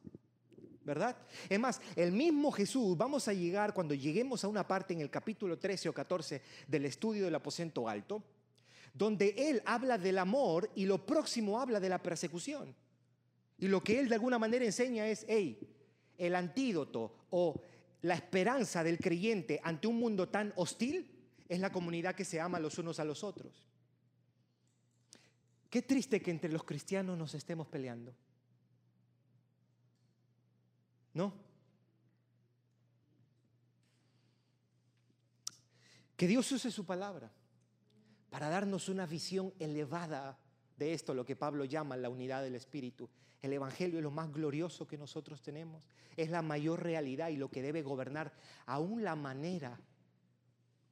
¿Verdad? Es más, el mismo Jesús, vamos a llegar cuando lleguemos a una parte en el capítulo 13 o 14 del estudio del aposento alto, donde Él habla del amor y lo próximo habla de la persecución. Y lo que Él de alguna manera enseña es, hey, el antídoto o la esperanza del creyente ante un mundo tan hostil es la comunidad que se ama los unos a los otros. Qué triste que entre los cristianos nos estemos peleando. ¿No? Que Dios use su palabra para darnos una visión elevada de esto, lo que Pablo llama la unidad del Espíritu. El Evangelio es lo más glorioso que nosotros tenemos. Es la mayor realidad y lo que debe gobernar aún la manera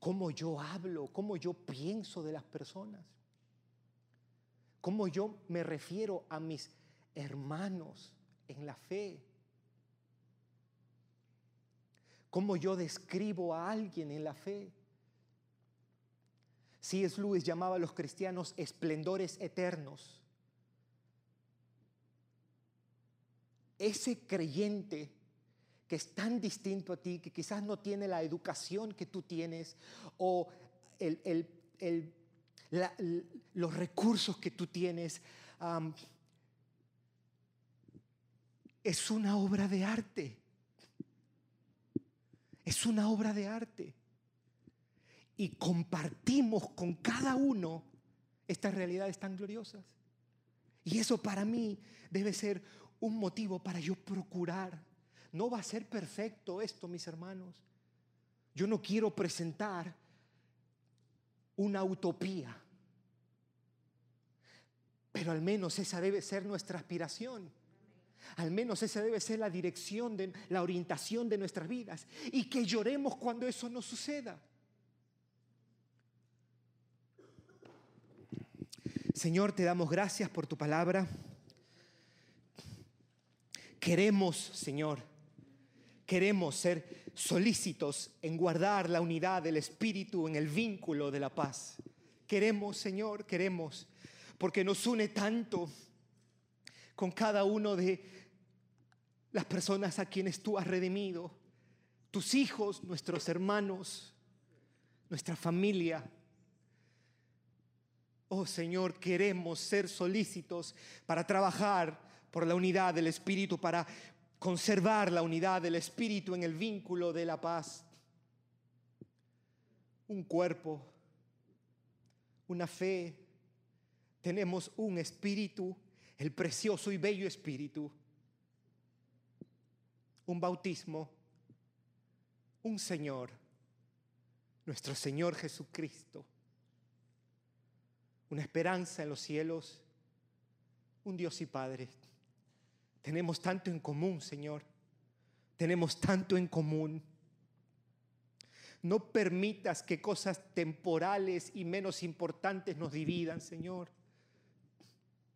como yo hablo, cómo yo pienso de las personas, cómo yo me refiero a mis hermanos en la fe, cómo yo describo a alguien en la fe. C.S. Lewis llamaba a los cristianos esplendores eternos. Ese creyente que es tan distinto a ti, que quizás no tiene la educación que tú tienes o los recursos que tú tienes, es una obra de arte. Es una obra de arte y compartimos con cada uno estas realidades tan gloriosas. Y eso para mí debe ser un motivo para yo procurar. No va a ser perfecto esto, mis hermanos. Yo no quiero presentar una utopía, pero al menos esa debe ser nuestra aspiración. Al menos esa debe ser la dirección, de, la orientación de nuestras vidas. Y que lloremos cuando eso no suceda. Señor, te damos gracias por tu palabra. Queremos, Señor, queremos ser solícitos en guardar la unidad del Espíritu en el vínculo de la paz. Queremos, Señor, queremos, porque nos une tanto con cada uno de las personas a quienes tú has redimido, tus hijos, nuestros hermanos, nuestra familia. Oh Señor, queremos ser solícitos para trabajar por la unidad del Espíritu, para conservar la unidad del Espíritu en el vínculo de la paz. Un cuerpo, una fe, tenemos un espíritu, el precioso y bello espíritu, un bautismo, un Señor, nuestro Señor Jesucristo una esperanza en los cielos, un Dios y Padre. Tenemos tanto en común, Señor. Tenemos tanto en común. No permitas que cosas temporales y menos importantes nos dividan, Señor.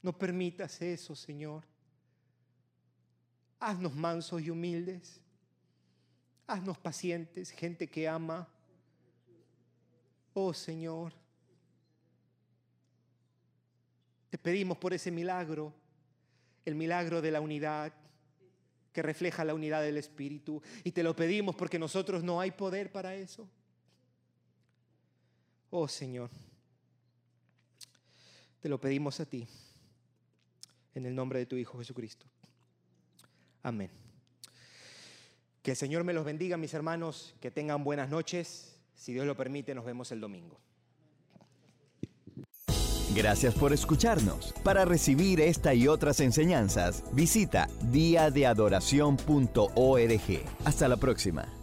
No permitas eso, Señor. Haznos mansos y humildes. Haznos pacientes, gente que ama. Oh Señor, te pedimos por ese milagro, el milagro de la unidad que refleja la unidad del Espíritu. Y te lo pedimos porque nosotros no hay poder para eso. Oh Señor, te lo pedimos a ti, en el nombre de tu Hijo Jesucristo. Amén. Que el Señor me los bendiga, mis hermanos, que tengan buenas noches. Si Dios lo permite, nos vemos el domingo. Gracias por escucharnos. Para recibir esta y otras enseñanzas, visita diadeadoración.org. Hasta la próxima.